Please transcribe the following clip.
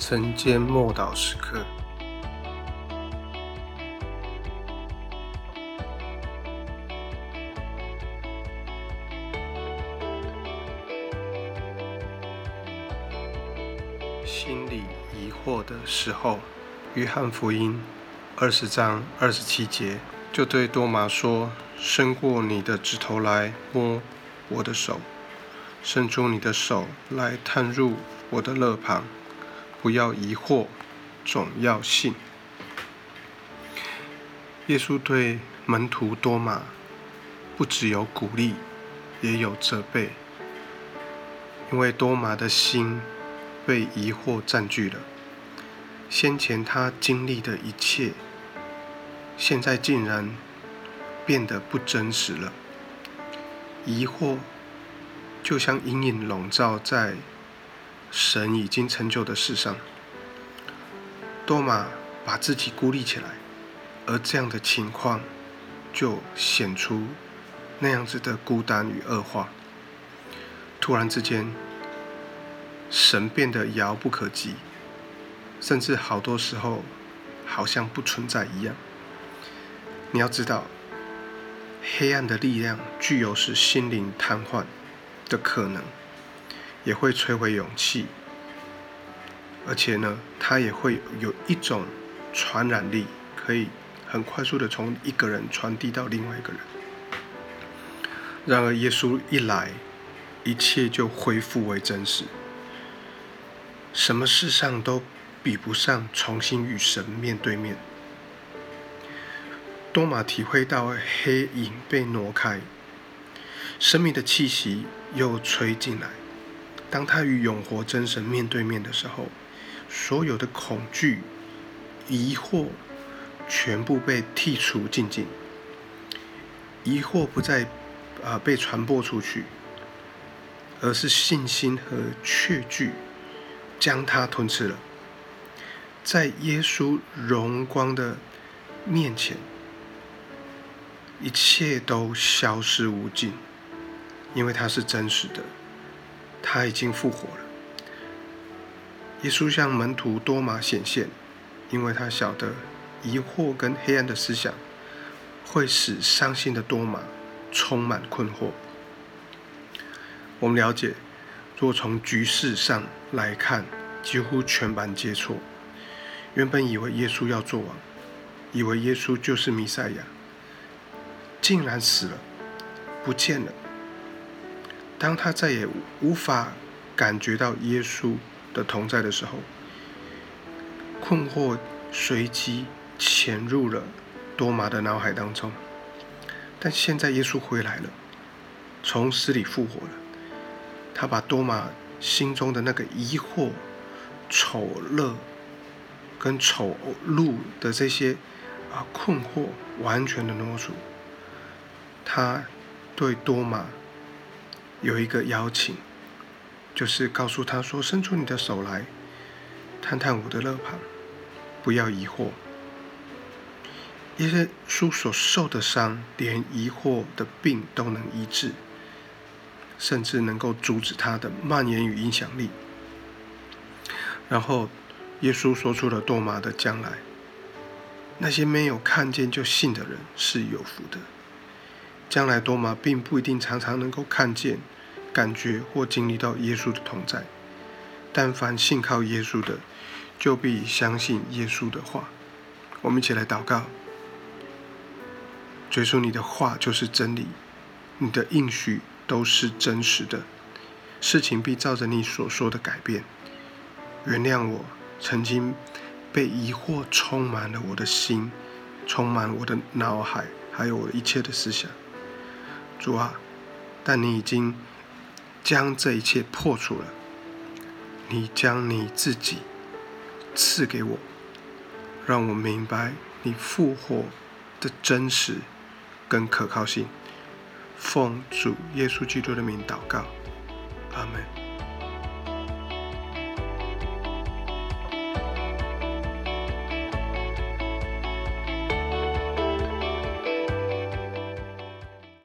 晨间默祷时刻，心里疑惑的时候，约翰福音二十章二十七节就对多马说：“伸过你的指头来摸我的手，伸出你的手来探入我的肋旁。”不要疑惑，总要信。耶稣对门徒多马不只有鼓励，也有责备，因为多马的心被疑惑占据了。先前他经历的一切，现在竟然变得不真实了。疑惑就像阴影笼罩在。神已经成就的事上，多马把自己孤立起来，而这样的情况就显出那样子的孤单与恶化。突然之间，神变得遥不可及，甚至好多时候好像不存在一样。你要知道，黑暗的力量具有使心灵瘫痪的可能。也会摧毁勇气，而且呢，它也会有一种传染力，可以很快速的从一个人传递到另外一个人。然而，耶稣一来，一切就恢复为真实。什么事上都比不上重新与神面对面。多马体会到黑影被挪开，生命的气息又吹进来。当他与永活真神面对面的时候，所有的恐惧、疑惑全部被剔除净尽，疑惑不再啊被传播出去，而是信心和确据将它吞吃了。在耶稣荣光的面前，一切都消失无尽，因为它是真实的。他已经复活了。耶稣向门徒多马显现，因为他晓得疑惑跟黑暗的思想会使伤心的多马充满困惑。我们了解，若从局势上来看，几乎全盘皆错。原本以为耶稣要做王，以为耶稣就是弥赛亚，竟然死了，不见了。当他再也无法感觉到耶稣的同在的时候，困惑随即潜入了多马的脑海当中。但现在耶稣回来了，从死里复活了，他把多马心中的那个疑惑、丑恶跟丑陋的这些啊困惑完全的挪除。他对多马。有一个邀请，就是告诉他说：“伸出你的手来，探探我的肋旁，不要疑惑。耶稣所受的伤，连疑惑的病都能医治，甚至能够阻止他的蔓延与影响力。”然后，耶稣说出了多马的将来：那些没有看见就信的人是有福的。将来多玛并不一定常常能够看见、感觉或经历到耶稣的同在，但凡信靠耶稣的，就必相信耶稣的话。我们一起来祷告：，追溯你的话就是真理，你的应许都是真实的，事情必照着你所说的改变。原谅我曾经被疑惑充满了我的心，充满我的脑海，还有我一切的思想。主啊，但你已经将这一切破除了。你将你自己赐给我，让我明白你复活的真实跟可靠性。奉主耶稣基督的名祷告，阿门。